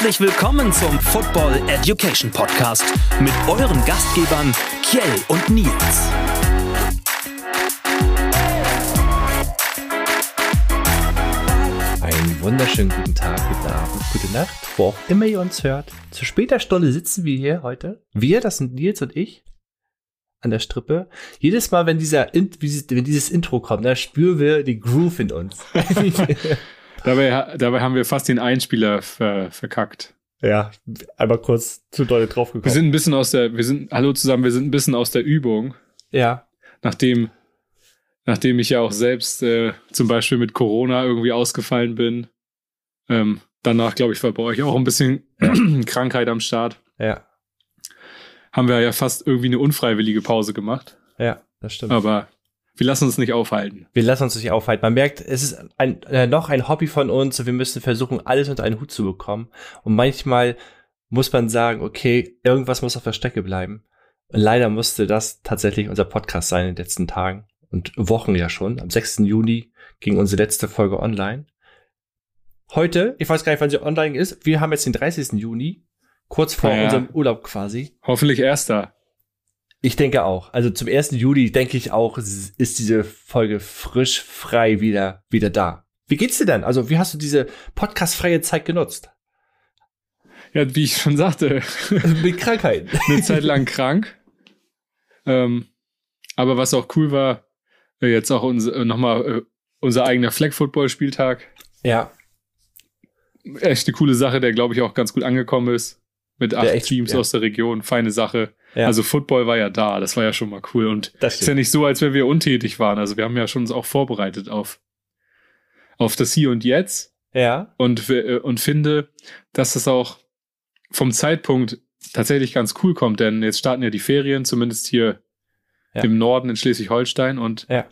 Herzlich willkommen zum Football Education Podcast mit euren Gastgebern Kjell und Nils. Einen wunderschönen guten Tag, guten Abend, gute Nacht, wo auch immer ihr uns hört. Zu später Stunde sitzen wir hier heute. Wir, das sind Nils und ich, an der Strippe. Jedes Mal, wenn dieser, wenn dieses Intro kommt, da spüren wir die Groove in uns. dabei, dabei haben wir fast den Einspieler ver, verkackt. Ja, einmal kurz zu doll draufgekommen. Wir sind ein bisschen aus der, wir sind, hallo zusammen, wir sind ein bisschen aus der Übung. Ja. Nachdem, nachdem ich ja auch selbst äh, zum Beispiel mit Corona irgendwie ausgefallen bin. Ähm, danach, glaube ich, war bei euch auch ein bisschen Krankheit am Start. Ja haben wir ja fast irgendwie eine unfreiwillige Pause gemacht. Ja, das stimmt. Aber wir lassen uns nicht aufhalten. Wir lassen uns nicht aufhalten. Man merkt, es ist ein, äh, noch ein Hobby von uns und wir müssen versuchen, alles unter einen Hut zu bekommen. Und manchmal muss man sagen, okay, irgendwas muss auf der Strecke bleiben. Und leider musste das tatsächlich unser Podcast sein in den letzten Tagen und Wochen ja schon. Am 6. Juni ging unsere letzte Folge online. Heute, ich weiß gar nicht, wann sie online ist, wir haben jetzt den 30. Juni Kurz vor ja. unserem Urlaub quasi. Hoffentlich erster. Ich denke auch. Also zum 1. Juli denke ich auch, ist diese Folge frisch, frei wieder, wieder da. Wie geht's dir denn? Also wie hast du diese podcastfreie Zeit genutzt? Ja, wie ich schon sagte. Mit Krankheit. Eine Zeit lang krank. Ähm, aber was auch cool war, äh, jetzt auch unser, äh, nochmal äh, unser eigener Flag-Football-Spieltag. Ja. Echt eine coole Sache, der glaube ich auch ganz gut angekommen ist mit acht echt, Teams ja. aus der Region. Feine Sache. Ja. Also Football war ja da, das war ja schon mal cool. Und es ist ja nicht so, als wenn wir untätig waren. Also wir haben ja schon uns auch vorbereitet auf, auf das Hier und Jetzt. Ja. Und, äh, und finde, dass das auch vom Zeitpunkt tatsächlich ganz cool kommt, denn jetzt starten ja die Ferien, zumindest hier ja. im Norden in Schleswig-Holstein. Und ja.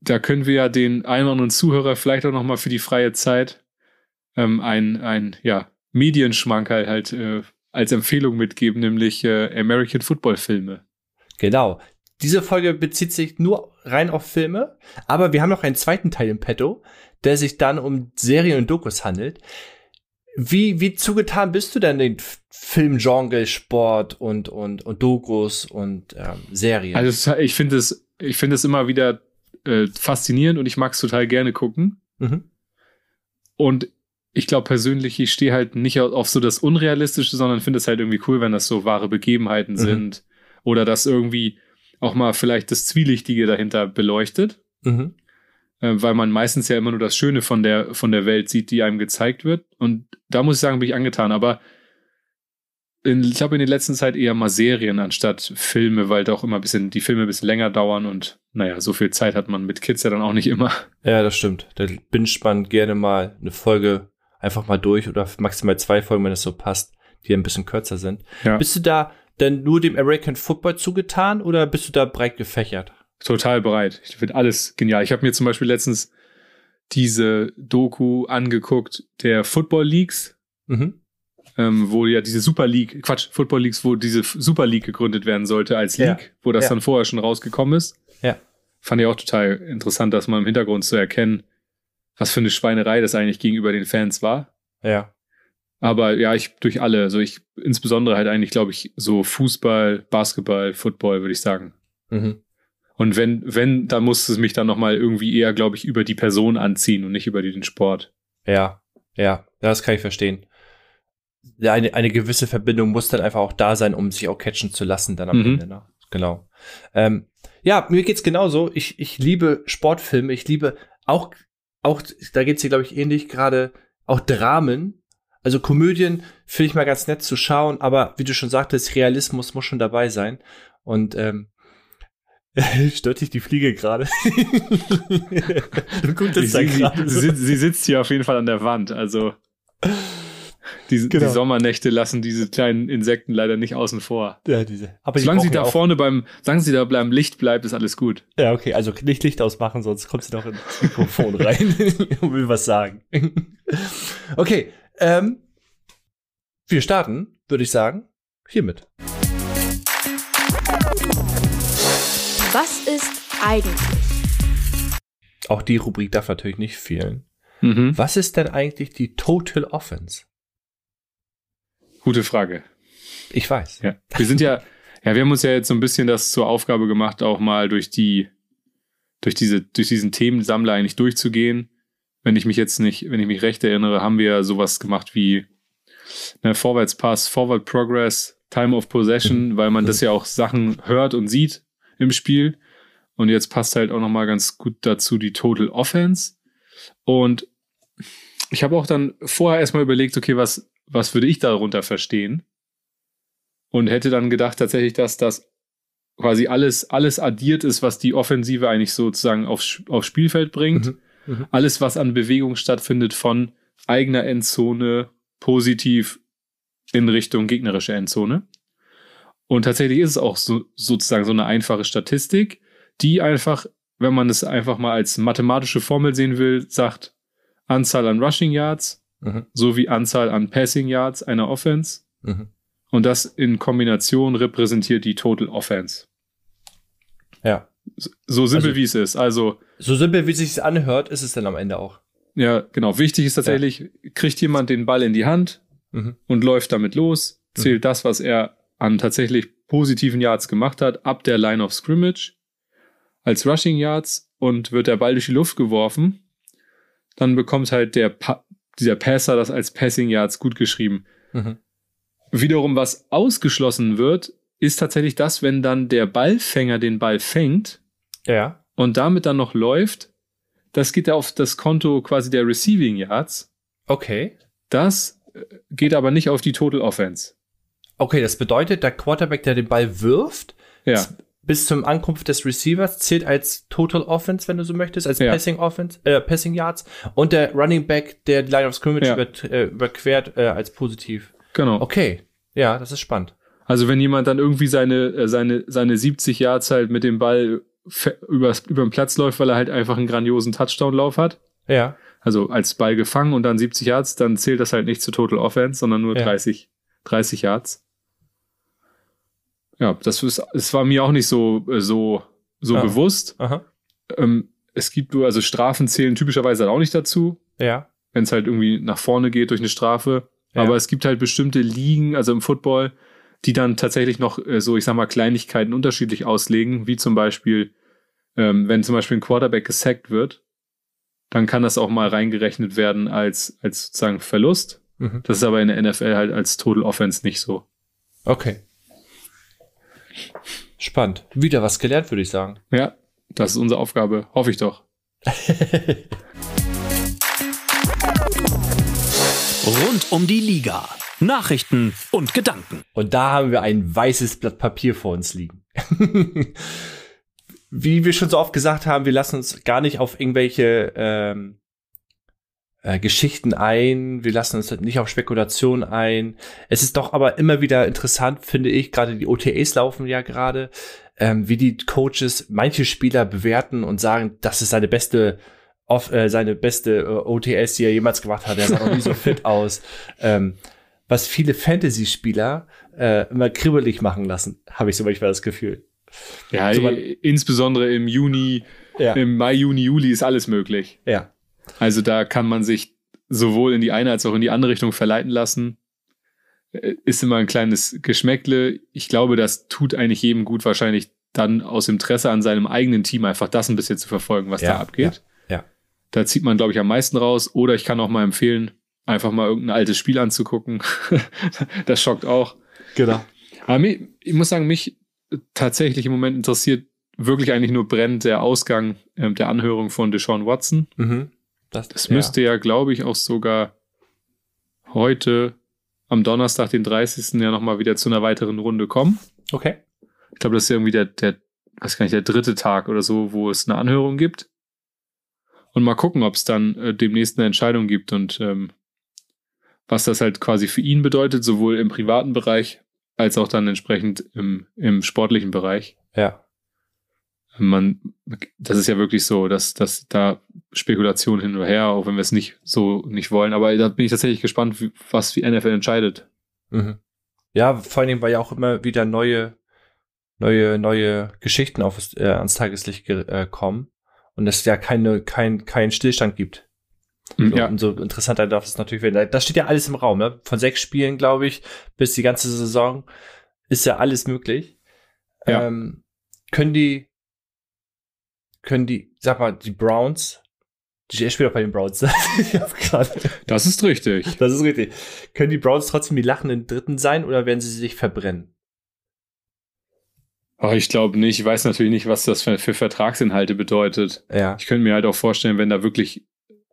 da können wir ja den einen oder anderen Zuhörer vielleicht auch nochmal für die freie Zeit ähm, ein, ein ja, Medienschmankerl halt äh, als Empfehlung mitgeben, nämlich äh, American Football Filme. Genau. Diese Folge bezieht sich nur rein auf Filme, aber wir haben noch einen zweiten Teil im Petto, der sich dann um Serien und Dokus handelt. Wie, wie zugetan bist du denn den Filmgenre, Sport und, und, und Dokus und ähm, Serien? Also ich finde es, ich finde es immer wieder äh, faszinierend und ich mag es total gerne gucken. Mhm. Und ich glaube persönlich, ich stehe halt nicht auf so das Unrealistische, sondern finde es halt irgendwie cool, wenn das so wahre Begebenheiten mhm. sind oder das irgendwie auch mal vielleicht das Zwielichtige dahinter beleuchtet. Mhm. Äh, weil man meistens ja immer nur das Schöne von der, von der Welt sieht, die einem gezeigt wird. Und da muss ich sagen, bin ich angetan. Aber in, ich glaube in der letzten Zeit eher mal Serien anstatt Filme, weil da auch immer ein bisschen, die Filme ein bisschen länger dauern und naja, so viel Zeit hat man mit Kids ja dann auch nicht immer. Ja, das stimmt. Da binscht man gerne mal eine Folge einfach mal durch oder maximal zwei Folgen, wenn es so passt, die ein bisschen kürzer sind. Ja. Bist du da denn nur dem American Football zugetan oder bist du da breit gefächert? Total breit. Ich finde alles genial. Ich habe mir zum Beispiel letztens diese Doku angeguckt, der Football Leagues, mhm. ähm, wo ja diese Super League, Quatsch, Football Leagues, wo diese Super League gegründet werden sollte als League, ja. wo das ja. dann vorher schon rausgekommen ist. Ja. Fand ich auch total interessant, das mal im Hintergrund zu erkennen, was für eine Schweinerei das eigentlich gegenüber den Fans war. Ja. Aber ja, ich durch alle, also ich insbesondere halt eigentlich, glaube ich, so Fußball, Basketball, Football, würde ich sagen. Mhm. Und wenn, wenn, dann muss es mich dann nochmal irgendwie eher, glaube ich, über die Person anziehen und nicht über den Sport. Ja, ja, das kann ich verstehen. Eine, eine gewisse Verbindung muss dann einfach auch da sein, um sich auch catchen zu lassen dann am mhm. Ende. Ne? Genau. Ähm, ja, mir geht's genauso. Ich, ich liebe Sportfilme. Ich liebe auch auch, da geht's hier, glaube ich, ähnlich gerade, auch Dramen. Also Komödien finde ich mal ganz nett zu schauen, aber wie du schon sagtest, Realismus muss schon dabei sein. Und ähm, Stört dich die Fliege gerade? sie, sie, sie sitzt hier auf jeden Fall an der Wand, also die, genau. die, Sommernächte lassen diese kleinen Insekten leider nicht außen vor. Ja, diese. Aber solange sie da auch. vorne beim, solange sie da beim Licht bleibt, ist alles gut. Ja, okay, also nicht Licht ausmachen, sonst kommt sie doch ins Mikrofon rein und will was sagen. okay, ähm, wir starten, würde ich sagen, hiermit. Was ist eigentlich? Auch die Rubrik darf natürlich nicht fehlen. Mhm. Was ist denn eigentlich die Total Offense? Gute Frage. Ich weiß. Ja. Wir sind ja, ja, wir haben uns ja jetzt so ein bisschen das zur Aufgabe gemacht, auch mal durch die, durch diese, durch diesen Themensammler eigentlich durchzugehen. Wenn ich mich jetzt nicht, wenn ich mich recht erinnere, haben wir sowas gemacht wie ne, Vorwärtspass, Forward Progress, Time of Possession, mhm. weil man das ja auch Sachen hört und sieht im Spiel. Und jetzt passt halt auch noch mal ganz gut dazu die Total Offense. Und ich habe auch dann vorher erstmal überlegt, okay, was, was würde ich darunter verstehen? und hätte dann gedacht tatsächlich, dass das quasi alles, alles addiert ist, was die Offensive eigentlich sozusagen aufs, aufs Spielfeld bringt. Mhm. Mhm. Alles, was an Bewegung stattfindet von eigener Endzone positiv in Richtung gegnerische Endzone. Und tatsächlich ist es auch so, sozusagen so eine einfache Statistik, die einfach, wenn man es einfach mal als mathematische Formel sehen will, sagt Anzahl an Rushing Yards mhm. sowie Anzahl an Passing Yards einer Offense mhm. Und das in Kombination repräsentiert die Total Offense. Ja. So simpel also, wie es ist. Also. So simpel wie es sich anhört, ist es dann am Ende auch. Ja, genau. Wichtig ist tatsächlich, ja. kriegt jemand den Ball in die Hand mhm. und läuft damit los, zählt mhm. das, was er an tatsächlich positiven Yards gemacht hat, ab der Line of Scrimmage als Rushing Yards und wird der Ball durch die Luft geworfen, dann bekommt halt der pa dieser Passer das als Passing Yards gut geschrieben. Mhm. Wiederum, was ausgeschlossen wird, ist tatsächlich das, wenn dann der Ballfänger den Ball fängt ja. und damit dann noch läuft, das geht ja auf das Konto quasi der Receiving Yards. Okay. Das äh, geht aber nicht auf die Total Offense. Okay, das bedeutet, der Quarterback, der den Ball wirft, ja. Bis zum Ankunft des Receivers zählt als Total Offense, wenn du so möchtest, als ja. Passing Offense, äh, Passing Yards und der Running Back, der die Line of Scrimmage ja. über, äh, überquert, äh, als positiv. Genau. Okay. Ja, das ist spannend. Also wenn jemand dann irgendwie seine, äh, seine, seine 70 Yards halt mit dem Ball über, über den Platz läuft, weil er halt einfach einen grandiosen Touchdown-Lauf hat. Ja. Also als Ball gefangen und dann 70 Yards, dann zählt das halt nicht zu Total Offense, sondern nur ja. 30, 30 Yards. Ja, das, ist, das war mir auch nicht so, äh, so, so ah. bewusst. Aha. Ähm, es gibt nur, also Strafen zählen typischerweise auch nicht dazu. Ja. Wenn es halt irgendwie nach vorne geht durch eine Strafe. Aber es gibt halt bestimmte Ligen, also im Football, die dann tatsächlich noch äh, so, ich sag mal, Kleinigkeiten unterschiedlich auslegen, wie zum Beispiel, ähm, wenn zum Beispiel ein Quarterback gesackt wird, dann kann das auch mal reingerechnet werden als, als sozusagen Verlust. Mhm. Das ist aber in der NFL halt als Total Offense nicht so. Okay. Spannend. Wieder was gelernt, würde ich sagen. Ja, das ist unsere Aufgabe. Hoffe ich doch. Rund um die Liga. Nachrichten und Gedanken. Und da haben wir ein weißes Blatt Papier vor uns liegen. Wie wir schon so oft gesagt haben, wir lassen uns gar nicht auf irgendwelche ähm, äh, Geschichten ein. Wir lassen uns nicht auf Spekulationen ein. Es ist doch aber immer wieder interessant, finde ich. Gerade die OTAs laufen ja gerade, ähm, wie die Coaches manche Spieler bewerten und sagen, das ist seine beste auf äh, seine beste äh, OTS, die er jemals gemacht hat. Er sah noch nie so fit aus. Ähm, was viele Fantasy-Spieler äh, immer kribbelig machen lassen, habe ich so manchmal das Gefühl. Ja, so, man, insbesondere im Juni, ja. im Mai, Juni, Juli ist alles möglich. Ja. Also da kann man sich sowohl in die eine als auch in die andere Richtung verleiten lassen. Äh, ist immer ein kleines Geschmäckle. Ich glaube, das tut eigentlich jedem gut, wahrscheinlich dann aus Interesse an seinem eigenen Team einfach das ein bisschen zu verfolgen, was ja, da abgeht. Ja. Da zieht man, glaube ich, am meisten raus. Oder ich kann auch mal empfehlen, einfach mal irgendein altes Spiel anzugucken. das schockt auch. Genau. Aber mich, ich muss sagen, mich tatsächlich im Moment interessiert wirklich eigentlich nur brennend der Ausgang äh, der Anhörung von Deshaun Watson. Mhm. Das, das ja. müsste ja, glaube ich, auch sogar heute am Donnerstag, den 30. ja nochmal wieder zu einer weiteren Runde kommen. Okay. Ich glaube, das ist irgendwie der, der, was kann ich, der dritte Tag oder so, wo es eine Anhörung gibt. Und mal gucken, ob es dann äh, demnächst eine Entscheidung gibt und ähm, was das halt quasi für ihn bedeutet, sowohl im privaten Bereich als auch dann entsprechend im, im sportlichen Bereich. Ja. Man, das ist ja wirklich so, dass, dass da Spekulation hin oder her, auch wenn wir es nicht so nicht wollen. Aber da bin ich tatsächlich gespannt, wie, was die NFL entscheidet. Mhm. Ja, vor allen Dingen, weil ja auch immer wieder neue, neue, neue Geschichten auf, äh, ans Tageslicht äh, kommen und es ja keine, kein, kein Stillstand gibt. So, ja. Umso interessanter darf es natürlich werden. Das steht ja alles im Raum, ne? Von sechs Spielen, glaube ich, bis die ganze Saison ist ja alles möglich. Ja. Ähm, können die, können die, sag mal, die Browns, die spielt auch bei den Browns. das ist richtig. Das ist richtig. Können die Browns trotzdem die lachenden Dritten sein oder werden sie sich verbrennen? Oh, ich glaube nicht. Ich weiß natürlich nicht, was das für, für Vertragsinhalte bedeutet. Ja. Ich könnte mir halt auch vorstellen, wenn da wirklich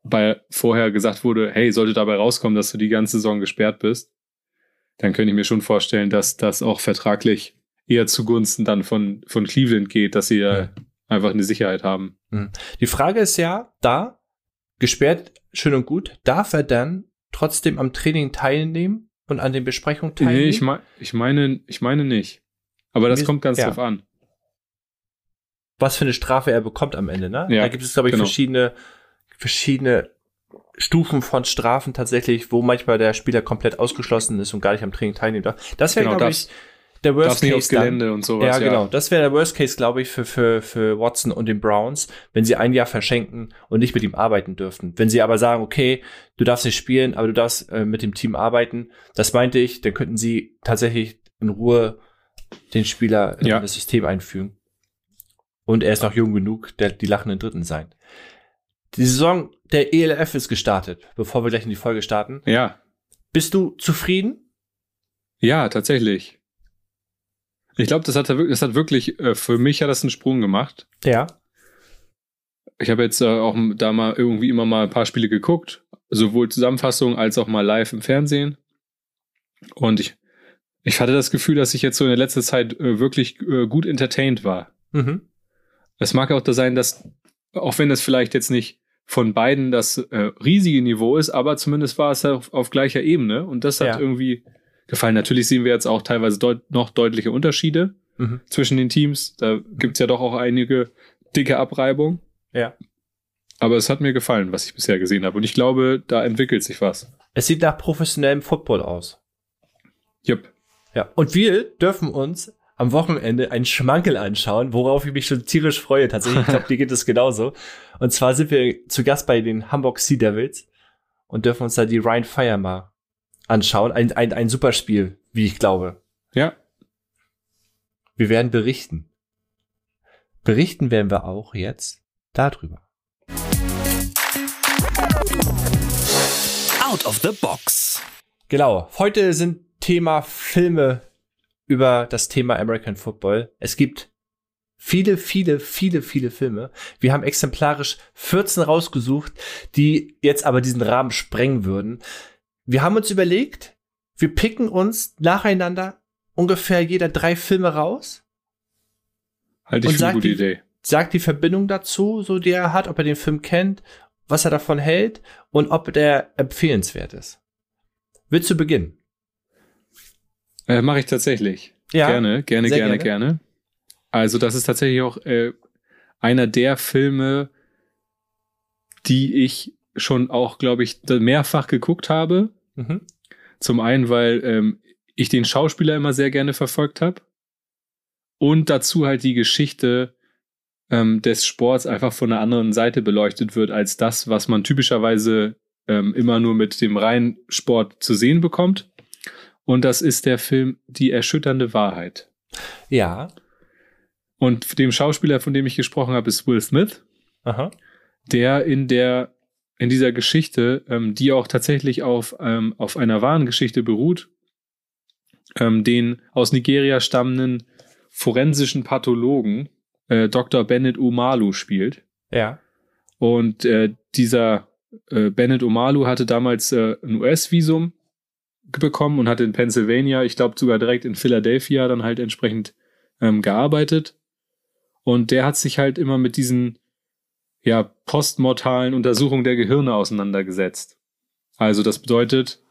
bei vorher gesagt wurde, hey, sollte dabei rauskommen, dass du die ganze Saison gesperrt bist, dann könnte ich mir schon vorstellen, dass das auch vertraglich eher zugunsten dann von, von Cleveland geht, dass sie ja einfach eine Sicherheit haben. Mhm. Die Frage ist ja, da, gesperrt, schön und gut, darf er dann trotzdem am Training teilnehmen und an den Besprechungen teilnehmen? Nee, ich, mein, ich, meine, ich meine nicht. Aber das Wie, kommt ganz ja. drauf an. Was für eine Strafe er bekommt am Ende, ne? Ja, da gibt es, glaube ich, genau. verschiedene, verschiedene Stufen von Strafen tatsächlich, wo manchmal der Spieler komplett ausgeschlossen ist und gar nicht am Training teilnehmen darf. Das wäre, genau, glaube ich, der Worst Case. Nicht Gelände dann. und sowas. Ja, genau. Das wäre der Worst Case, glaube ich, für, für, für Watson und den Browns, wenn sie ein Jahr verschenken und nicht mit ihm arbeiten dürften. Wenn sie aber sagen, okay, du darfst nicht spielen, aber du darfst äh, mit dem Team arbeiten, das meinte ich, dann könnten sie tatsächlich in Ruhe den Spieler ja. in das System einfügen. Und er ist noch jung genug, der die lachenden Dritten sein. Die Saison der ELF ist gestartet, bevor wir gleich in die Folge starten. Ja. Bist du zufrieden? Ja, tatsächlich. Ich glaube, das hat, das hat wirklich, äh, für mich hat das einen Sprung gemacht. Ja. Ich habe jetzt äh, auch da mal irgendwie immer mal ein paar Spiele geguckt, sowohl Zusammenfassungen als auch mal live im Fernsehen. Und ich, ich hatte das Gefühl, dass ich jetzt so in der letzten Zeit äh, wirklich gut entertained war. Mhm. Es mag auch da sein, dass, auch wenn das vielleicht jetzt nicht von beiden das riesige Niveau ist, aber zumindest war es auf, auf gleicher Ebene und das hat ja. irgendwie gefallen. Natürlich sehen wir jetzt auch teilweise deut noch deutliche Unterschiede mhm. zwischen den Teams. Da gibt's ja doch auch einige dicke Abreibung. Ja. Aber es hat mir gefallen, was ich bisher gesehen habe. Und ich glaube, da entwickelt sich was. Es sieht nach professionellem Football aus. Jupp. Ja. Und wir dürfen uns am Wochenende einen Schmankel anschauen, worauf ich mich schon tierisch freue. Tatsächlich, ich glaube, dir geht es genauso. Und zwar sind wir zu Gast bei den Hamburg Sea Devils und dürfen uns da die Ryan Fire mal anschauen. Ein, ein, ein super Spiel, wie ich glaube. Ja. Wir werden berichten. Berichten werden wir auch jetzt darüber. Out of the Box. Genau. Heute sind Thema Filme über das Thema American Football. Es gibt viele, viele, viele, viele Filme. Wir haben exemplarisch 14 rausgesucht, die jetzt aber diesen Rahmen sprengen würden wir haben uns überlegt, wir picken uns nacheinander ungefähr jeder drei Filme raus. Halte ich für eine gute die, Idee. Sagt die Verbindung dazu, so die er hat, ob er den Film kennt, was er davon hält und ob der empfehlenswert ist. Willst du beginnen? Äh, Mache ich tatsächlich. Ja, gerne, gerne, gerne, gerne, gerne. Also das ist tatsächlich auch äh, einer der Filme, die ich schon auch, glaube ich, mehrfach geguckt habe. Mhm. Zum einen, weil ähm, ich den Schauspieler immer sehr gerne verfolgt habe. Und dazu halt die Geschichte ähm, des Sports einfach von einer anderen Seite beleuchtet wird, als das, was man typischerweise ähm, immer nur mit dem reinen Sport zu sehen bekommt. Und das ist der Film Die erschütternde Wahrheit. Ja. Und dem Schauspieler, von dem ich gesprochen habe, ist Will Smith. Aha. Der in der in dieser Geschichte, ähm, die auch tatsächlich auf, ähm, auf einer wahren Geschichte beruht, ähm, den aus Nigeria stammenden forensischen Pathologen äh, Dr. Bennett Umalu spielt. Ja. Und äh, dieser äh, Bennett Umalu hatte damals äh, ein US-Visum bekommen und hat in Pennsylvania, ich glaube sogar direkt in Philadelphia, dann halt entsprechend ähm, gearbeitet. Und der hat sich halt immer mit diesen ja, postmortalen Untersuchung der Gehirne auseinandergesetzt. Also das bedeutet,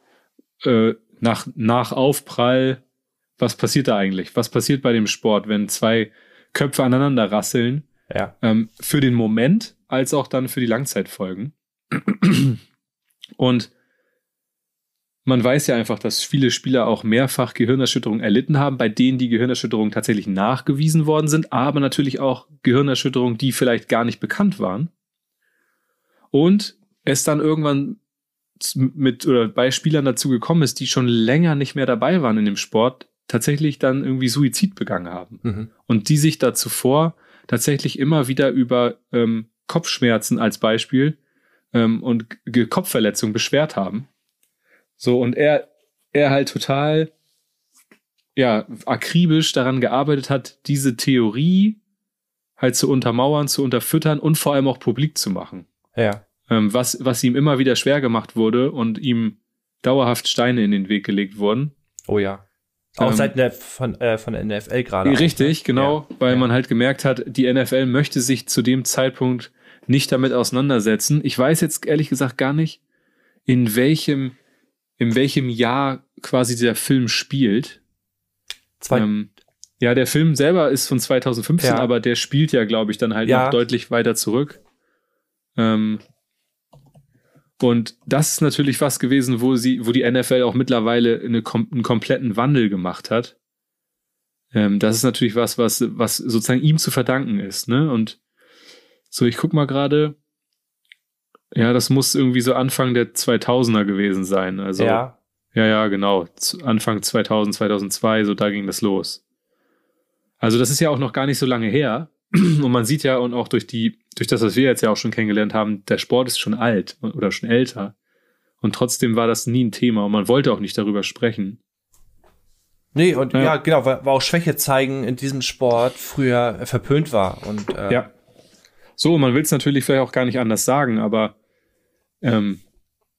äh, nach, nach Aufprall, was passiert da eigentlich? Was passiert bei dem Sport, wenn zwei Köpfe aneinander rasseln? Ja. Ähm, für den Moment als auch dann für die Langzeitfolgen. Und man weiß ja einfach, dass viele Spieler auch mehrfach Gehirnerschütterungen erlitten haben, bei denen die Gehirnerschütterungen tatsächlich nachgewiesen worden sind, aber natürlich auch Gehirnerschütterungen, die vielleicht gar nicht bekannt waren. Und es dann irgendwann mit oder bei Spielern dazu gekommen ist, die schon länger nicht mehr dabei waren in dem Sport, tatsächlich dann irgendwie Suizid begangen haben. Mhm. Und die sich da zuvor tatsächlich immer wieder über ähm, Kopfschmerzen als Beispiel ähm, und G Kopfverletzungen beschwert haben. So, und er, er halt total, ja, akribisch daran gearbeitet hat, diese Theorie halt zu untermauern, zu unterfüttern und vor allem auch publik zu machen. Ja. Ähm, was, was ihm immer wieder schwer gemacht wurde und ihm dauerhaft Steine in den Weg gelegt wurden. Oh ja. Auch ähm, seit der, von, äh, von der NFL gerade. Richtig, auch, ne? genau, ja. weil ja. man halt gemerkt hat, die NFL möchte sich zu dem Zeitpunkt nicht damit auseinandersetzen. Ich weiß jetzt ehrlich gesagt gar nicht, in welchem, in welchem Jahr quasi der Film spielt. Zwei, ähm, ja, der Film selber ist von 2015, ja. aber der spielt ja, glaube ich, dann halt noch deutlich weiter zurück. Ähm, und das ist natürlich was gewesen, wo sie, wo die NFL auch mittlerweile eine, einen kompletten Wandel gemacht hat. Ähm, das ist natürlich was, was, was sozusagen ihm zu verdanken ist, ne? Und so, ich guck mal gerade. Ja, das muss irgendwie so Anfang der 2000er gewesen sein. Also, ja. Ja, ja, genau. Anfang 2000, 2002, so da ging das los. Also, das ist ja auch noch gar nicht so lange her. Und man sieht ja, und auch durch die, durch das, was wir jetzt ja auch schon kennengelernt haben, der Sport ist schon alt oder schon älter. Und trotzdem war das nie ein Thema und man wollte auch nicht darüber sprechen. Nee, und ja, ja genau, weil, weil auch Schwäche zeigen in diesem Sport früher verpönt war. Und, äh, ja. So, man will es natürlich vielleicht auch gar nicht anders sagen, aber ähm,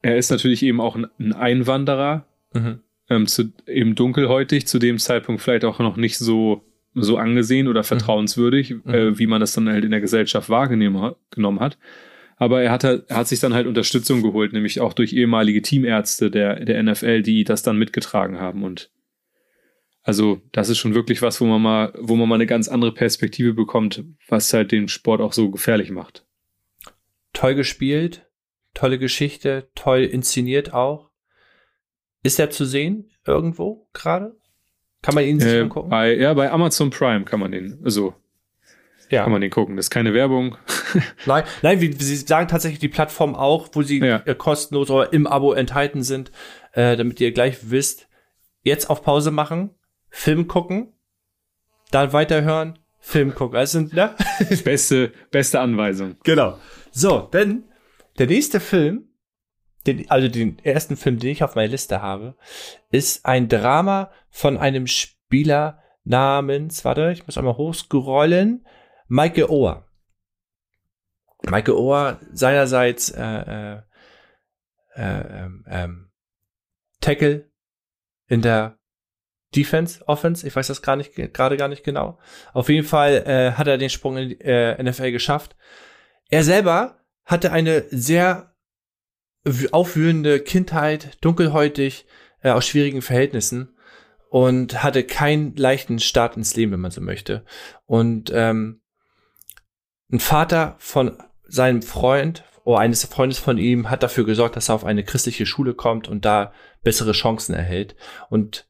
er ist natürlich eben auch ein Einwanderer, mhm. ähm, zu, eben dunkelhäutig, zu dem Zeitpunkt vielleicht auch noch nicht so so angesehen oder mhm. vertrauenswürdig, mhm. äh, wie man das dann halt in der Gesellschaft wahrgenommen hat. Aber er hat, halt, er hat sich dann halt Unterstützung geholt, nämlich auch durch ehemalige Teamärzte der, der NFL, die das dann mitgetragen haben. Und also das ist schon wirklich was, wo man mal, wo man mal eine ganz andere Perspektive bekommt, was halt den Sport auch so gefährlich macht. Toll gespielt, tolle Geschichte, toll inszeniert auch. Ist er zu sehen irgendwo gerade? Kann man ihn sich äh, angucken? Bei, ja, bei Amazon Prime kann man den, also ja. kann man den gucken. Das ist keine Werbung. nein, nein, wie, Sie sagen tatsächlich die Plattform auch, wo sie ja. äh, kostenlos oder im Abo enthalten sind, äh, damit ihr gleich wisst, jetzt auf Pause machen, Film gucken, dann weiterhören, Film gucken. Also, ne? beste, beste Anweisung. Genau. So, denn der nächste Film den, also den ersten Film, den ich auf meiner Liste habe, ist ein Drama von einem Spieler namens, warte, ich muss einmal hochscrollen, Michael Ohr. Michael Ohr seinerseits äh, äh, äh, ähm, Tackle in der Defense, Offense, ich weiß das gar nicht gerade gar nicht genau. Auf jeden Fall äh, hat er den Sprung in die äh, NFL geschafft. Er selber hatte eine sehr aufwühlende Kindheit, dunkelhäutig, äh, aus schwierigen Verhältnissen und hatte keinen leichten Start ins Leben, wenn man so möchte. Und ähm, ein Vater von seinem Freund oder eines Freundes von ihm hat dafür gesorgt, dass er auf eine christliche Schule kommt und da bessere Chancen erhält. Und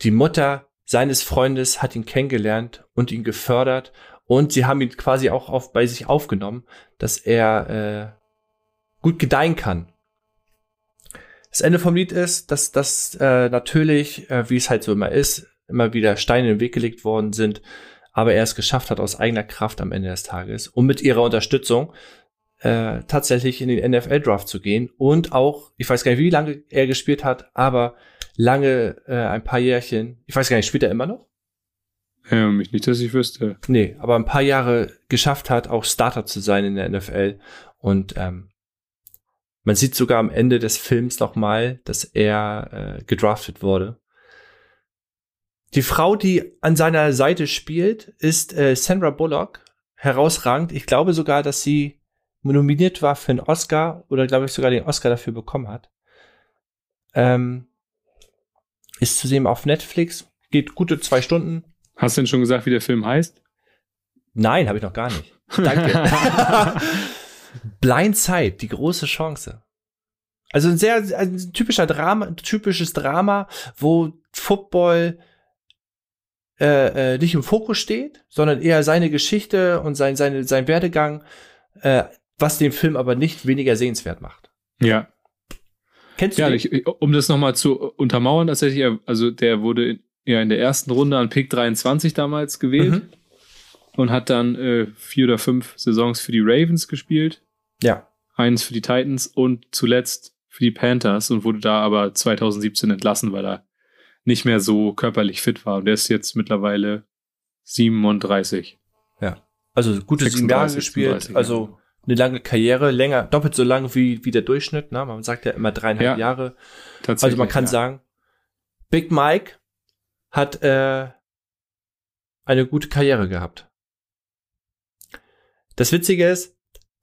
die Mutter seines Freundes hat ihn kennengelernt und ihn gefördert und sie haben ihn quasi auch auf, bei sich aufgenommen, dass er äh, gut gedeihen kann das Ende vom Lied ist, dass das äh, natürlich, äh, wie es halt so immer ist, immer wieder Steine in den Weg gelegt worden sind, aber er es geschafft hat aus eigener Kraft am Ende des Tages und mit ihrer Unterstützung äh, tatsächlich in den NFL-Draft zu gehen und auch, ich weiß gar nicht, wie lange er gespielt hat, aber lange, äh, ein paar Jährchen, ich weiß gar nicht, spielt er immer noch? Ja, mich nicht, dass ich wüsste. Nee, aber ein paar Jahre geschafft hat, auch Starter zu sein in der NFL und ähm, man sieht sogar am Ende des Films nochmal, dass er äh, gedraftet wurde. Die Frau, die an seiner Seite spielt, ist äh, Sandra Bullock. Herausragend. Ich glaube sogar, dass sie nominiert war für einen Oscar oder glaube ich sogar den Oscar dafür bekommen hat. Ähm, ist zu sehen auf Netflix. Geht gute zwei Stunden. Hast du denn schon gesagt, wie der Film heißt? Nein, habe ich noch gar nicht. Danke. Blindside, die große Chance. Also ein sehr ein typischer Drama, typisches Drama, wo Football äh, äh, nicht im Fokus steht, sondern eher seine Geschichte und sein, seine, sein Werdegang, äh, was den Film aber nicht weniger sehenswert macht. Ja. Kennst du Ja, den? ich, um das nochmal zu untermauern, tatsächlich, also der wurde in, ja in der ersten Runde an Pick 23 damals gewählt Mhm. und hat dann äh, vier oder fünf Saisons für die Ravens gespielt, Ja. eins für die Titans und zuletzt für die Panthers und wurde da aber 2017 entlassen, weil er nicht mehr so körperlich fit war. Und der ist jetzt mittlerweile 37. Also gute sieben 36, Jahre gespielt, 36, also ja. eine lange Karriere, länger, doppelt so lang wie, wie der Durchschnitt, ne? Man sagt ja immer dreieinhalb Ja, Jahre. Tatsächlich. Also man kann ja. sagen, Big Mike hat äh, eine gute Karriere gehabt. Das Witzige ist,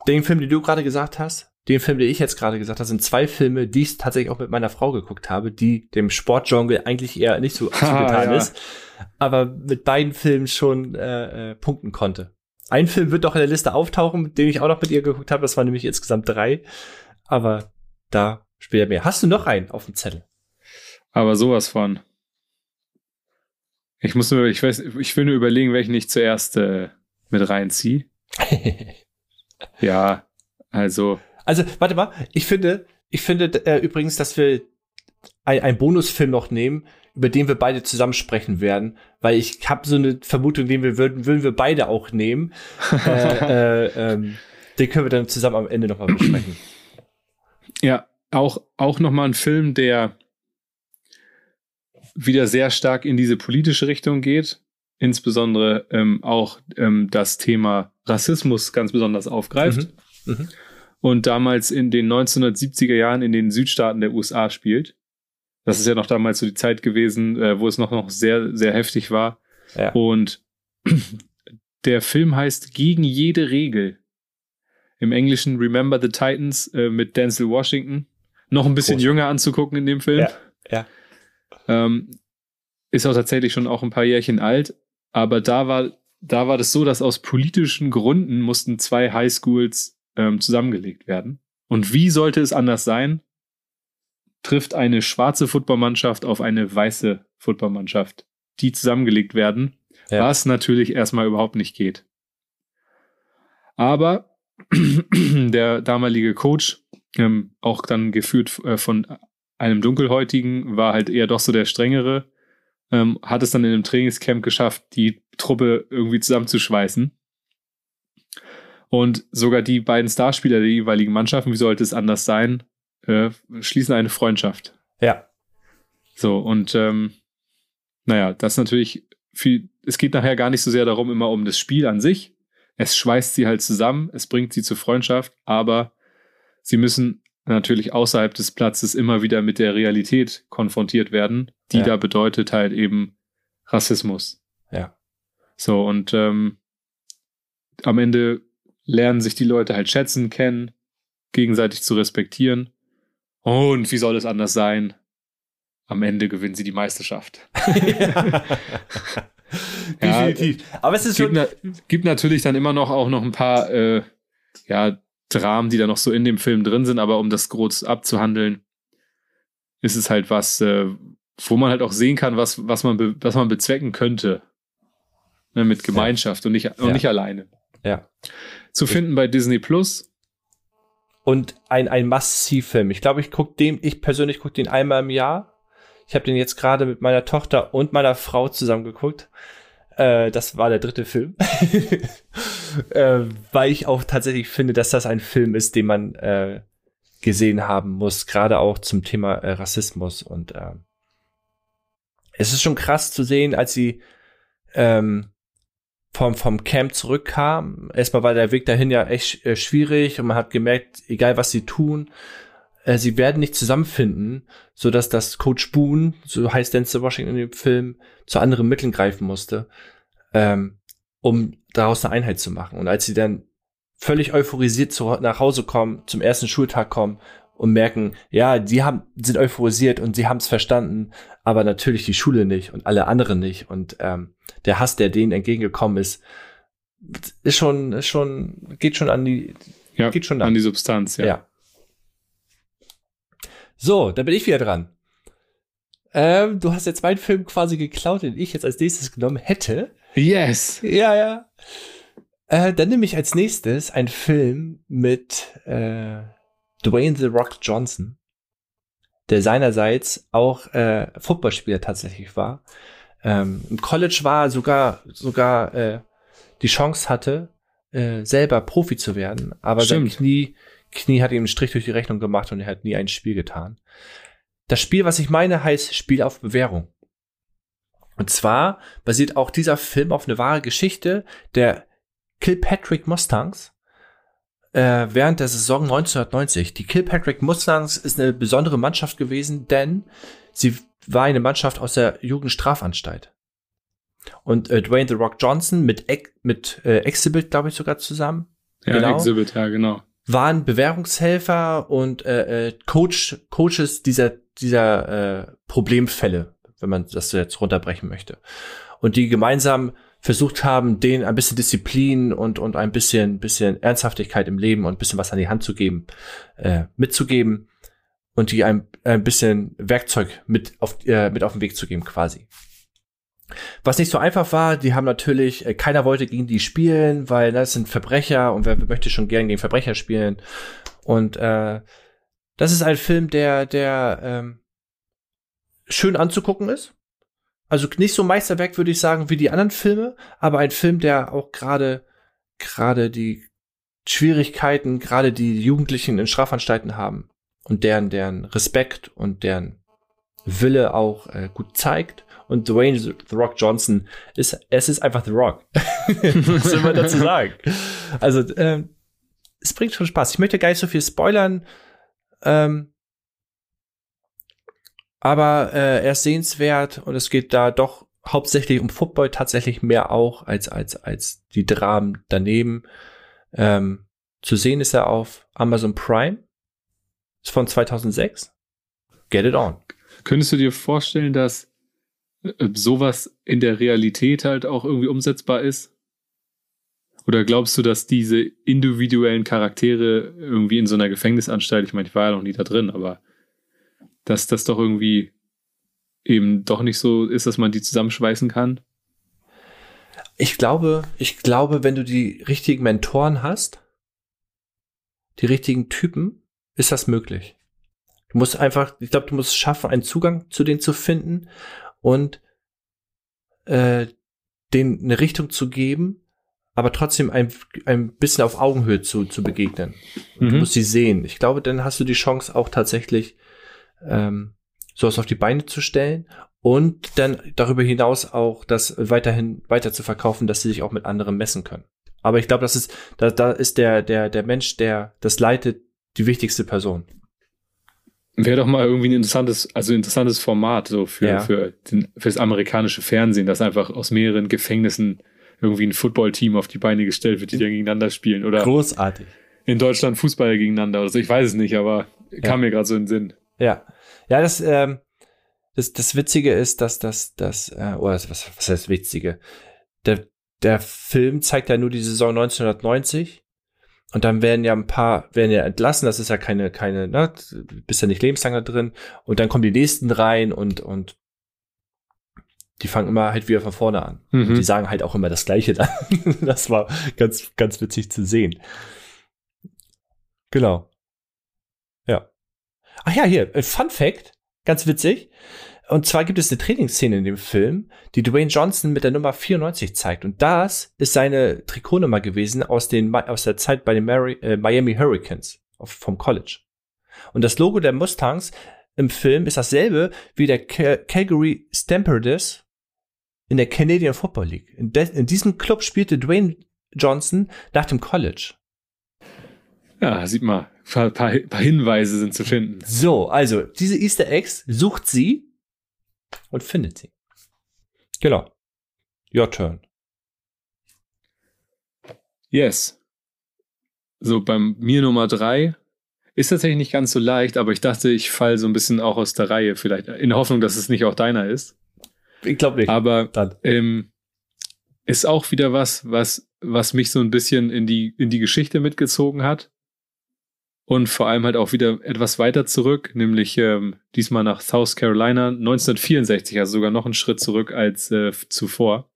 den Film, den du gerade gesagt hast, den Film, den ich jetzt gerade gesagt habe, sind zwei Filme, die ich tatsächlich auch mit meiner Frau geguckt habe, die dem Sportgenre eigentlich eher nicht so zugetan ja. ist, aber mit beiden Filmen schon äh, äh, punkten konnte. Ein Film wird doch in der Liste auftauchen, den ich auch noch mit ihr geguckt habe, das waren nämlich insgesamt drei, aber da später mehr. Hast du noch einen auf dem Zettel? Aber sowas von. Ich muss nur, ich weiß, ich will nur überlegen, welchen ich zuerst äh, mit reinziehe. Ja, also, Also, warte mal, ich finde, ich finde äh, übrigens, dass wir ein, einen Bonusfilm noch nehmen, über den wir beide zusammen sprechen werden, weil ich habe so eine Vermutung, den wir würden, würden wir beide auch nehmen. äh, äh, ähm, den können wir dann zusammen am Ende nochmal besprechen. ja, auch, auch nochmal ein Film, der wieder sehr stark in diese politische Richtung geht. Insbesondere ähm, auch ähm, das Thema Rassismus ganz besonders aufgreift. Mhm. Mhm. und damals in den 1970er Jahren in den Südstaaten der USA spielt. Das ist ja noch damals so die Zeit gewesen, äh, wo es noch, noch sehr, sehr heftig war. Ja. Und der Film heißt Gegen jede Regel. Im Englischen Remember the Titans äh, mit Denzel Washington. Noch ein bisschen Groß. jünger anzugucken in dem Film. Ja, ja. Ähm, ist auch tatsächlich schon auch ein paar Jährchen alt. Aber da war, da war das so, dass aus politischen Gründen mussten zwei Highschools ähm, zusammengelegt werden. Und wie sollte es anders sein? Trifft eine schwarze Footballmannschaft auf eine weiße Footballmannschaft, die zusammengelegt werden, Ja. was natürlich erstmal überhaupt nicht geht. Aber der damalige Coach, ähm, auch dann geführt äh, von einem Dunkelhäutigen, war halt eher doch so der strengere, ähm, hat es dann in einem Trainingscamp geschafft, die Truppe irgendwie zusammenzuschweißen. Und sogar die beiden Starspieler der jeweiligen Mannschaften, wie sollte es anders sein, äh, schließen eine Freundschaft. Ja. So, und ähm, naja, das natürlich viel, es geht nachher gar nicht so sehr darum, immer um das Spiel an sich. Es schweißt sie halt zusammen, es bringt sie zur Freundschaft, aber sie müssen natürlich außerhalb des Platzes immer wieder mit der Realität konfrontiert werden, die Ja. da bedeutet halt eben Rassismus. Ja. So, und ähm, am Ende lernen sich die Leute halt schätzen, kennen, gegenseitig zu respektieren. Und wie soll es anders sein? Am Ende gewinnen sie die Meisterschaft. Ja, Definitiv. Aber es ist gibt, schon, na, gibt natürlich dann immer noch auch noch ein paar äh, ja, Dramen, die da noch so in dem Film drin sind, aber um das groß abzuhandeln, ist es halt was, äh, wo man halt auch sehen kann, was, was, man, was man bezwecken könnte. Ne, mit Gemeinschaft und, nicht, und Ja. nicht alleine. ja. Zu finden bei Disney Plus. Und ein, ein Massivfilm. Ich glaube, ich gucke den, ich persönlich gucke den einmal im Jahr. Ich habe den jetzt gerade mit meiner Tochter und meiner Frau zusammen geguckt. Äh, das war der dritte Film. äh, weil ich auch tatsächlich finde, dass das ein Film ist, den man äh, gesehen haben muss, gerade auch zum Thema äh, Rassismus. Und äh, es ist schon krass zu sehen, als sie ähm, vom, vom Camp zurückkam. Erstmal war der Weg dahin ja echt äh, schwierig und man hat gemerkt, egal was sie tun, äh, sie werden nicht zusammenfinden, so dass das Coach Boone, so heißt Denzel Washington in dem Film, zu anderen Mitteln greifen musste, ähm, um daraus eine Einheit zu machen. Und als sie dann völlig euphorisiert zu, nach Hause kommen, zum ersten Schultag kommen und merken, ja, die haben, sind euphorisiert und sie haben es verstanden, aber natürlich die Schule nicht und alle anderen nicht. Und ähm, der Hass, der denen entgegengekommen ist, ist schon, ist schon, geht schon an die, Ja, geht schon an an. die Substanz, ja. Ja. So, dann bin ich wieder dran. Ähm, du hast jetzt meinen Film quasi geklaut, den ich jetzt als nächstes genommen hätte. Yes! Ja, ja. Äh, dann nehme ich als nächstes einen Film mit äh, Dwayne The Rock Johnson, der seinerseits auch äh, Footballspieler tatsächlich war, ähm, im College war, sogar sogar äh, die Chance hatte, äh, selber Profi zu werden, aber Stimmt. sein Knie Knie hat ihm einen Strich durch die Rechnung gemacht und er hat nie ein Spiel getan. Das Spiel, was ich meine, heißt Spiel auf Bewährung. Und zwar basiert auch dieser Film auf eine wahre Geschichte der Kilpatrick Mustangs äh, während der Saison 1990. Die Kilpatrick Mustangs ist eine besondere Mannschaft gewesen, denn sie war eine Mannschaft aus der Jugendstrafanstalt. Und äh, Dwayne The Rock Johnson mit, mit äh, Exhibit, glaube ich, sogar zusammen. Ja, genau. Exhibit, ja, genau. Waren Bewährungshelfer und äh, äh, Coach, Coaches dieser, dieser äh, Problemfälle, wenn man das jetzt runterbrechen möchte. Und die gemeinsam versucht haben, denen ein bisschen Disziplin und, und ein bisschen, bisschen Ernsthaftigkeit im Leben und ein bisschen was an die Hand zu geben, äh, mitzugeben und die ein, ein bisschen Werkzeug mit auf, äh, mit auf den Weg zu geben, quasi. Was nicht so einfach war, die haben natürlich, äh, keiner wollte gegen die spielen, weil das sind Verbrecher und wer möchte schon gern gegen Verbrecher spielen. Und äh, das ist ein Film, der, der ähm, schön anzugucken ist. Also nicht so Meisterwerk, würde ich sagen, wie die anderen Filme, aber ein Film, der auch gerade gerade die Schwierigkeiten, gerade die Jugendlichen in Strafanstalten haben und deren deren Respekt und deren Wille auch äh, gut zeigt. Und Dwayne The Rock Johnson ist, es ist einfach The Rock. Was soll man dazu sagen? Also, ähm, es bringt schon Spaß. Ich möchte gar nicht so viel spoilern. Ähm, aber äh, er ist sehenswert und es geht da doch hauptsächlich um Football, tatsächlich mehr auch als, als, als die Dramen daneben. Ähm, zu sehen ist er auf Amazon Prime. Ist von 2006. Get it on. Könntest du dir vorstellen, dass äh, sowas in der Realität halt auch irgendwie umsetzbar ist? Oder glaubst du, dass diese individuellen Charaktere irgendwie in so einer Gefängnisanstalt, ich meine, ich war ja noch nie da drin, aber dass das doch irgendwie eben doch nicht so ist, dass man die zusammenschweißen kann? Ich glaube, ich glaube, wenn du die richtigen Mentoren hast, die richtigen Typen, ist das möglich. Du musst einfach, ich glaube, du musst schaffen, einen Zugang zu denen zu finden und äh, denen eine Richtung zu geben, aber trotzdem ein, ein bisschen auf Augenhöhe zu, zu begegnen. Mhm. Du musst sie sehen. Ich glaube, dann hast du die Chance auch tatsächlich ähm, sowas auf die Beine zu stellen und dann darüber hinaus auch das weiterhin weiter zu verkaufen, dass sie sich auch mit anderen messen können. Aber ich glaube, das ist, da, da ist der, der, der Mensch, der das leitet, die wichtigste Person. Wäre doch mal irgendwie ein interessantes, also interessantes Format so für, ja. für, den, für das amerikanische Fernsehen, dass einfach aus mehreren Gefängnissen irgendwie ein Footballteam auf die Beine gestellt wird, die dann gegeneinander spielen. Oder Großartig. In Deutschland Fußball gegeneinander oder so. Ich weiß es nicht, aber kam ja. mir gerade so in den Sinn. Ja. Ja, das, ähm, das, das Witzige ist, dass das, das, äh, oder was, was heißt Witzige? Der, der Film zeigt ja nur die Saison 1990 und dann werden ja ein paar, werden ja entlassen, das ist ja keine, keine, ne, bist ja nicht lebenslang da drin und dann kommen die nächsten rein und, und die fangen immer halt wieder von vorne an. Mhm. Die sagen halt auch immer das Gleiche dann. das war ganz, ganz witzig zu sehen. Genau. Ach ja, hier, äh, Fun Fact, ganz witzig. Und zwar gibt es eine Trainingsszene in dem Film, die Dwayne Johnson mit der Nummer 94 zeigt. Und das ist seine Trikotnummer gewesen aus, den, aus der Zeit bei den Mary, äh, Miami Hurricanes vom College. Und das Logo der Mustangs im Film ist dasselbe wie der Cal Calgary Stampeders in der Canadian Football League. In, in diesem Club spielte Dwayne Johnson nach dem College. Ja, sieht man, ein paar, paar Hinweise sind zu finden. So, also diese Easter Eggs sucht sie und findet sie. Genau. Your turn. Yes. So, beim mir Nummer drei ist tatsächlich nicht ganz so leicht, aber ich dachte, ich falle so ein bisschen auch aus der Reihe, vielleicht in der Hoffnung, dass es nicht auch deiner ist. Ich glaube nicht. Aber ähm, ist auch wieder was, was, was mich so ein bisschen in die, in die Geschichte mitgezogen hat und vor allem halt auch wieder etwas weiter zurück, nämlich ähm, diesmal nach South Carolina 1964, also sogar noch einen Schritt zurück als äh, zuvor.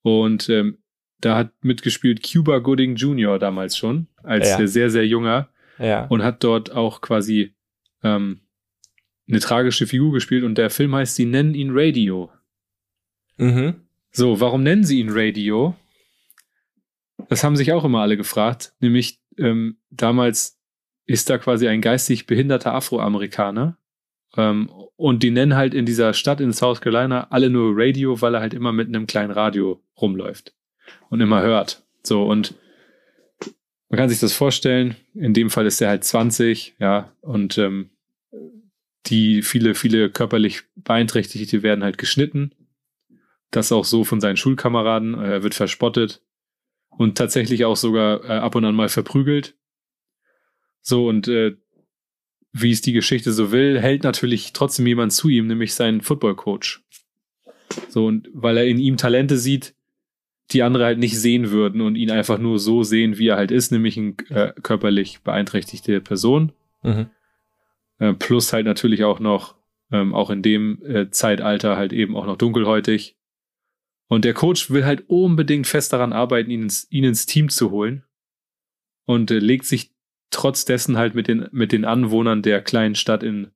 Und ähm, da hat mitgespielt Cuba Gooding Jr. damals schon, als ja. sehr, sehr junger. Ja. und hat dort auch quasi ähm, eine tragische Figur gespielt und der Film heißt, sie nennen ihn Radio. Mhm. So, warum nennen sie ihn Radio? Das haben sich auch immer alle gefragt. Nämlich ähm, damals ist da quasi ein geistig behinderter Afroamerikaner. Ähm, und die nennen halt in dieser Stadt in South Carolina alle nur Radio, weil er halt immer mit einem kleinen Radio rumläuft und immer hört. So, und man kann sich das vorstellen. In dem Fall ist er halt 20, ja, und ähm, die viele, viele körperlich Beeinträchtigte werden halt geschnitten. Das auch so von seinen Schulkameraden. Er wird verspottet und tatsächlich auch sogar äh, ab und an mal verprügelt. So, und äh, wie es die Geschichte so will, hält natürlich trotzdem jemand zu ihm, nämlich sein Football-Coach. So, und weil er in ihm Talente sieht, die andere halt nicht sehen würden und ihn einfach nur so sehen, wie er halt ist, nämlich eine äh, körperlich beeinträchtigte Person. Mhm. Äh, plus halt natürlich auch noch, ähm, auch in dem äh, Zeitalter halt eben auch noch dunkelhäutig. Und der Coach will halt unbedingt fest daran arbeiten, ihn ins, ihn ins Team zu holen. Und äh, legt sich trotz dessen halt mit den, mit den Anwohnern der kleinen Stadt in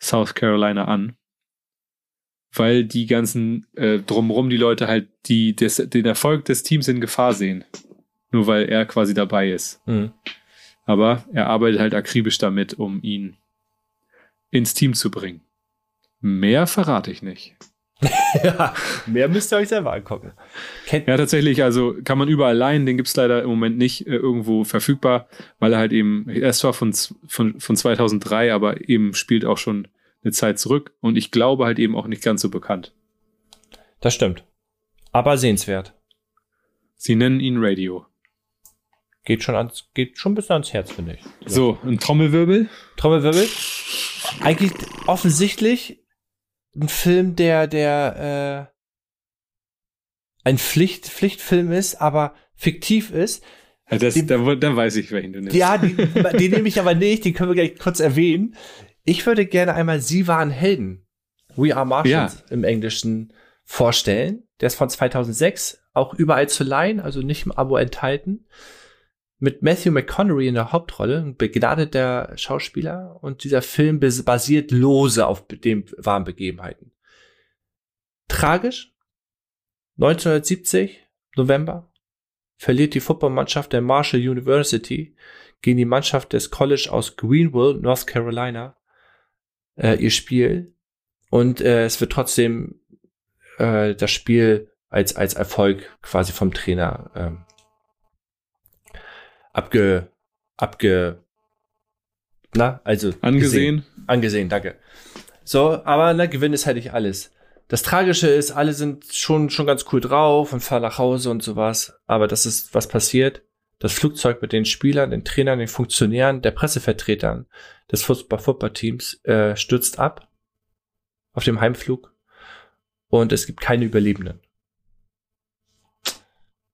South Carolina an. Weil die ganzen äh, drumrum die Leute halt die, des, den Erfolg des Teams in Gefahr sehen. Nur weil er quasi dabei ist. Mhm. Aber er arbeitet halt akribisch damit, um ihn ins Team zu bringen. Mehr verrate ich nicht. ja, mehr müsst ihr euch selber angucken. Kennt, Ja, tatsächlich, also kann man überall leihen, den gibt's leider im Moment nicht äh, irgendwo verfügbar, weil er halt eben, er ist zwar von, von, von 2003, aber eben spielt auch schon eine Zeit zurück und ich glaube halt eben auch nicht ganz so bekannt. Das stimmt. Aber sehenswert. Sie nennen ihn Radio. Geht schon ans, geht schon ein bisschen ans Herz, finde ich. So, ein Trommelwirbel. Trommelwirbel. Eigentlich offensichtlich ein Film, der, der äh, ein Pflicht, Pflichtfilm ist, aber fiktiv ist. Ja, das, Die- da, dann weiß ich, welchen du nimmst. Ja, die, den nehme ich aber nicht, den können wir gleich kurz erwähnen. Ich würde gerne einmal Sie waren Helden. We Are Martians im Englischen vorstellen. Der ist von 2006, auch überall zu leihen, also nicht im Abo enthalten. Mit Matthew McConaughey in der Hauptrolle, ein begnadeter Schauspieler. Und dieser Film bas- basiert lose auf den wahren Begebenheiten. Tragisch. 1970, November, verliert die Footballmannschaft der Marshall University gegen die Mannschaft des College aus Greenville, North Carolina, äh, ihr Spiel. Und äh, es wird trotzdem äh, das Spiel als, als Erfolg quasi vom Trainer ähm, abge, abge, na, also Angesehen. gesehen. Angesehen, danke. So, aber na, Gewinn ist halt nicht alles. Das Tragische ist, alle sind schon, schon ganz cool drauf und fahren nach Hause und sowas. Aber das ist, was passiert. Das Flugzeug mit den Spielern, den Trainern, den Funktionären, der Pressevertretern des Fußball-Football-Teams äh, stürzt ab auf dem Heimflug und es gibt keine Überlebenden.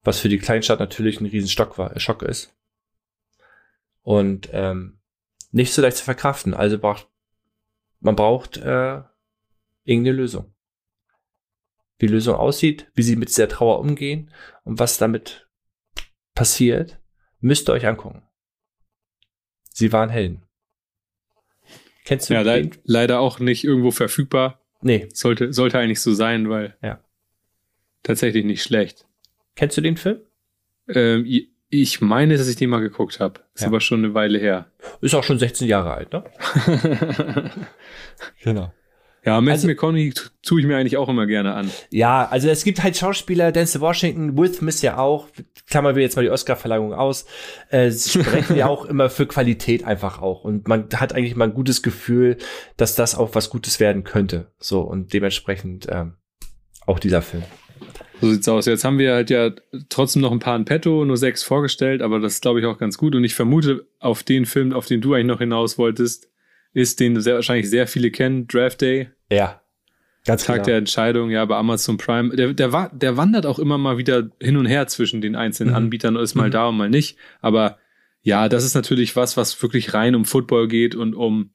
Was für die Kleinstadt natürlich ein riesen Stock war, Schock ist. Und ähm, nicht so leicht zu verkraften. Also braucht man braucht äh, irgendeine Lösung. Wie die Lösung aussieht, wie sie mit dieser Trauer umgehen und was damit passiert, müsst ihr euch angucken. Sie waren Helden. Kennst du Ja, le den? leider auch nicht irgendwo verfügbar. Nee. Sollte, sollte eigentlich so sein, weil Ja. tatsächlich nicht schlecht. Kennst du den Film? Ähm, ich meine, dass ich den mal geguckt habe. Ist Ja. aber schon eine Weile her. Ist auch schon 16 Jahre alt, ne? Genau. ja, Matthew Also- McConaughey tu- tue ich mir eigentlich auch immer gerne an. Ja, also es gibt halt Schauspieler, Denzel Washington, Will Smith ja auch, klammern wir jetzt mal die Oscar-Verleihung aus, äh, sie sprechen ja auch immer für Qualität einfach auch. Und man hat eigentlich mal ein gutes Gefühl, dass das auch was Gutes werden könnte. So, und dementsprechend ähm, auch dieser Film. So sieht's aus. Jetzt haben wir halt ja trotzdem noch ein paar in petto, nur sechs vorgestellt, aber das ist, glaube ich, auch ganz gut. Und ich vermute, auf den Film, auf den du eigentlich noch hinaus wolltest, ist, den sehr, wahrscheinlich sehr viele kennen, Draft Day, Ja. Ganz Tag der Entscheidung, ja, bei Amazon Prime. Der, der, der wandert auch immer mal wieder hin und her zwischen den einzelnen Mhm. Anbietern ist mal Mhm. da und mal nicht. Aber ja, das ist natürlich was, was wirklich rein um Football geht und um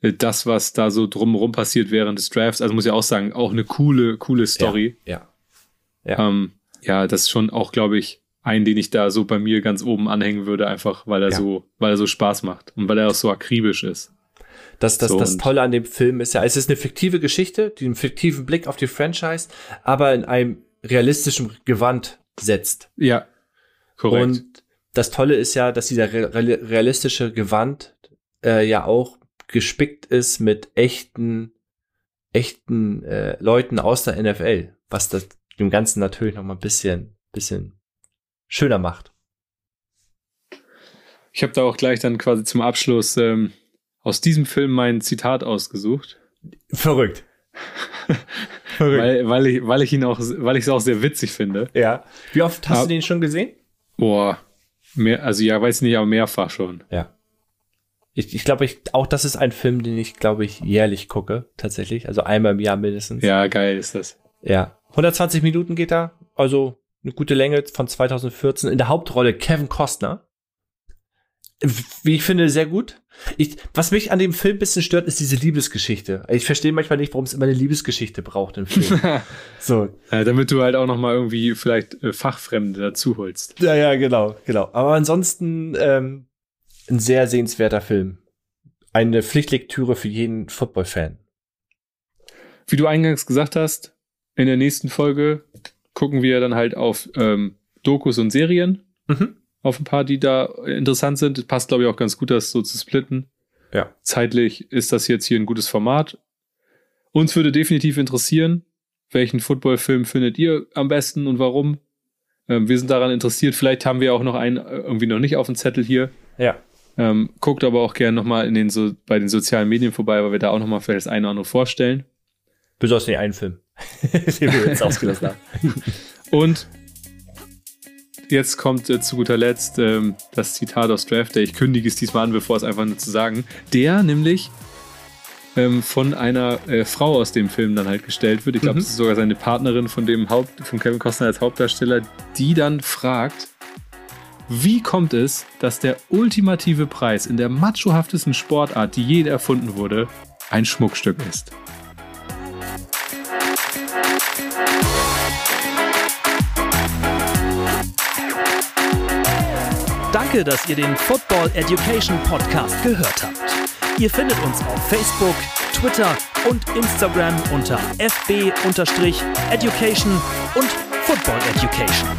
äh, das, was da so drumherum passiert während des Drafts. Also muss ich auch sagen, auch eine coole, coole Story. Ja. Ja. Ähm, ja, das ist schon auch, glaube ich, einen, den ich da so bei mir ganz oben anhängen würde, einfach weil er ja. so, weil er so Spaß macht und weil er auch so akribisch ist. Das, das, so, das Tolle an dem Film ist ja, es ist eine fiktive Geschichte, die einen fiktiven Blick auf die Franchise, aber in einem realistischen Gewand setzt. Ja, korrekt. Und das Tolle ist ja, dass dieser realistische Gewand äh, ja auch gespickt ist mit echten, echten äh, Leuten aus der NFL, was das dem Ganzen natürlich noch mal ein bisschen, bisschen schöner macht. Ich habe da auch gleich dann quasi zum Abschluss ähm, aus diesem Film mein Zitat ausgesucht. Verrückt. Verrückt. Weil, weil, ich, weil ich ihn auch, weil ich es auch sehr witzig finde. Ja. Wie oft hast aber, du den schon gesehen? Boah, mehr, also ja, weiß nicht, aber mehrfach schon. Ja. Ich, ich glaube, ich, auch das ist ein Film, den ich, glaube ich, jährlich gucke, tatsächlich. Also einmal im Jahr mindestens. Ja, geil ist das. Ja. 120 Minuten geht da. Also eine gute Länge von 2014. In der Hauptrolle Kevin Costner. Wie ich finde, sehr gut. Ich, was mich an dem Film ein bisschen stört, ist diese Liebesgeschichte. Ich verstehe manchmal nicht, warum es immer eine Liebesgeschichte braucht im Film. so. Ja, damit du halt auch noch mal irgendwie vielleicht äh, Fachfremde dazu holst. Ja, ja, genau, genau. Aber ansonsten ähm, ein sehr sehenswerter Film. Eine Pflichtlektüre für jeden Football-Fan. Wie du eingangs gesagt hast, in der nächsten Folge gucken wir dann halt auf ähm, Dokus und Serien. Mhm. Auf ein paar, die da interessant sind. Passt, glaube ich, auch ganz gut, das so zu splitten. Ja. Zeitlich ist das jetzt hier ein gutes Format. Uns würde definitiv interessieren, welchen Footballfilm findet ihr am besten und warum? Ähm, wir sind daran interessiert. Vielleicht haben wir auch noch einen äh, irgendwie noch nicht auf dem Zettel hier. Ja. Ähm, guckt aber auch gerne nochmal in den so, bei den sozialen Medien vorbei, weil wir da auch nochmal vielleicht das eine oder andere vorstellen. Besonders den einen Film, den wir jetzt ausgelassen haben. Und jetzt kommt äh, zu guter Letzt ähm, das Zitat aus Draft Day. Ich kündige es diesmal an, bevor es einfach nur zu sagen. Der nämlich ähm, von einer äh, Frau aus dem Film dann halt gestellt wird. Ich glaube, mhm. das ist sogar seine Partnerin von dem Haupt, von Kevin Costner als Hauptdarsteller, die dann fragt, wie kommt es, dass der ultimative Preis in der machohaftesten Sportart, die je erfunden wurde, ein Schmuckstück ist? Danke, dass ihr den Football Education Podcast gehört habt. Ihr findet uns auf Facebook, Twitter und Instagram unter fb-education und Football Education.